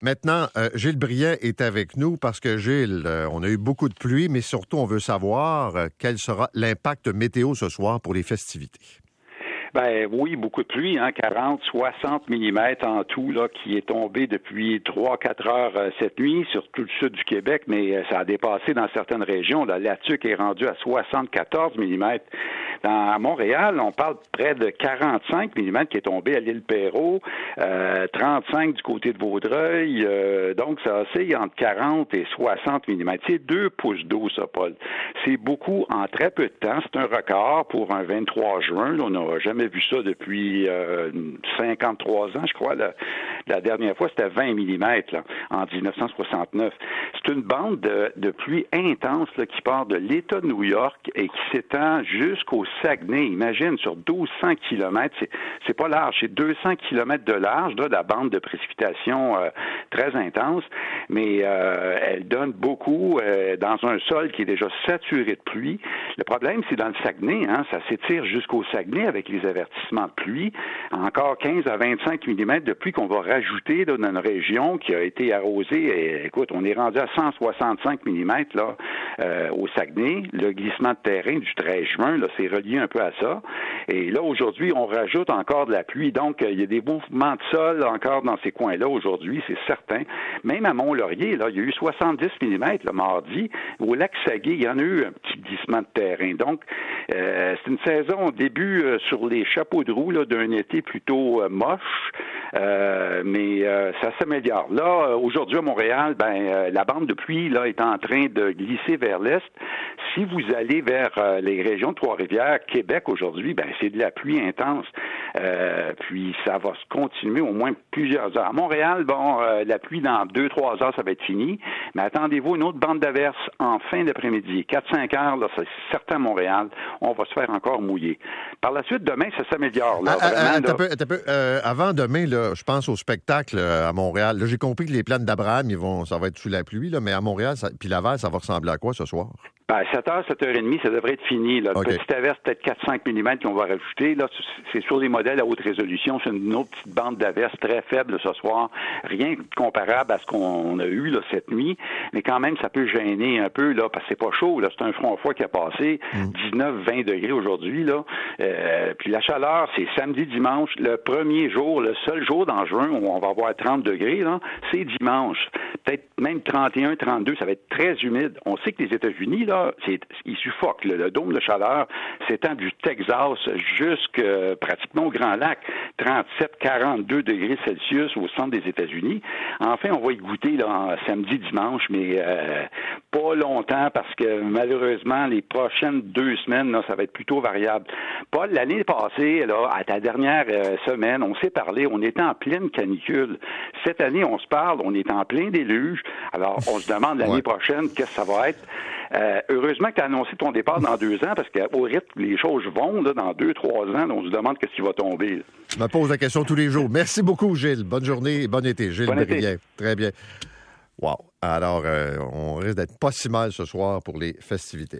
Maintenant, euh, Gilles Briand est avec nous parce que Gilles, euh, on a eu beaucoup de pluie, mais surtout on veut savoir euh, quel sera l'impact météo ce soir pour les festivités. Ben oui, beaucoup de pluie, hein, 40, 60 mm en tout, là, qui est tombé depuis 3-4 heures cette nuit sur tout le sud du Québec, mais ça a dépassé dans certaines régions. La Latuque est rendue à 74 mm. Dans, à Montréal, on parle près de 45 mm qui est tombé à l'île Perrault, euh, 35 du côté de Vaudreuil, euh, donc ça oscille entre 40 et 60 mm. C'est deux pouces d'eau, ça, Paul. C'est beaucoup en très peu de temps. C'est un record pour un 23 juin. on n'a jamais vu ça depuis 53 euh, ans, je crois. La, dernière fois, c'était 20 mm là, en 1969. C'est une bande de, pluie intense qui part de l'État de New York et qui s'étend jusqu'au Saguenay. Imagine, sur 1200 km, c'est pas large, c'est 200 km de large, de la bande de précipitation euh, très intense, mais euh, elle donne beaucoup dans un sol qui est déjà saturé de pluie. Le problème, c'est dans le Saguenay, hein, ça s'étire jusqu'au Saguenay avec les avertissements de pluie. Encore 15 à 25 mm de pluie qu'on va rajouter dans une région qui a été arrosée. Écoute, on est rendu à 165 mm là, euh, au Saguenay. Le glissement de terrain du 13 juin, là, c'est relié un peu à ça. Et là, aujourd'hui, on rajoute encore de la pluie. Donc, euh, il y a des mouvements de sol encore dans ces coins-là aujourd'hui, c'est certain. Même à Il y a eu 70 mm le mardi. Au lac Saguet, il y en a eu un petit glissement de terrain. Donc, euh, c'est une saison au début sur les chapeaux de roue d'un été plutôt euh, moche, euh, mais euh, ça s'améliore. Là, aujourd'hui à Montréal, ben la bande de pluie là est en train de glisser vers l'est. Si vous allez vers les régions de Trois-Rivières, Québec aujourd'hui, ben c'est de la pluie intense. puis ça va se continuer au moins plusieurs heures. À Montréal, bon, la pluie dans deux trois heures, ça va être fini. Mais attendez-vous une autre bande d'averse en fin d'après-midi, 4-5 heures, là, c'est certain à Montréal, on va se faire encore mouiller. Par la suite, demain, ça s'améliore. Là, ah, ah, euh, avant demain, là, je pense au spectacle euh, à Montréal. J'ai compris que les plaines d'Abraham, ils vont, ça va être sous la pluie, là, mais à Montréal, ça, puis Laval, ça va ressembler à quoi ce soir? Ben, 7h, 7h30, ça devrait être fini. Là. Okay. Petite averse, peut-être 4-5 mm qu'on va rajouter. Là, c'est sur les modèles à haute résolution. C'est une autre petite bande d'averse très faible ce soir. Rien de comparable à ce qu'on a eu là, cette nuit. Mais quand même, ça peut gêner un peu, là, parce que c'est pas chaud. Là. C'est un front froid qui a passé. 19-20 mm. degrés aujourd'hui. Là. Euh, puis la chaleur, c'est samedi, dimanche. Le premier jour, le seul jour dans juin où on va avoir 30 degrés, là, c'est dimanche. Peut-être même 31, 32, ça va être très humide. On sait que les États-Unis, là, c'est, il suffoque. Le, dôme de chaleur s'étend du Texas jusque pratiquement au Grand Lac, 37, 42 degrés Celsius au centre des États-Unis. Enfin, on va y goûter là, samedi, dimanche, mais euh, pas longtemps parce que malheureusement, les prochaines deux semaines, là, ça va être plutôt variable. Paul, l'année passée, là, à ta dernière euh, semaine, on s'est parlé, on était en pleine canicule. Cette année, on se parle, on est en plein déluge. Alors, on se demande l'année prochaine qu'est-ce que ça va être? Euh, heureusement que tu as annoncé ton départ dans deux ans, parce qu'au rythme, les choses vont, là, dans deux, trois ans, on se demande qu'est-ce qui va tomber. Je me pose la question tous les jours. Merci beaucoup, Gilles. Bonne journée et bon été. Gilles bon Très bien. Wow. Alors, euh, on risque d'être pas si mal ce soir pour les festivités.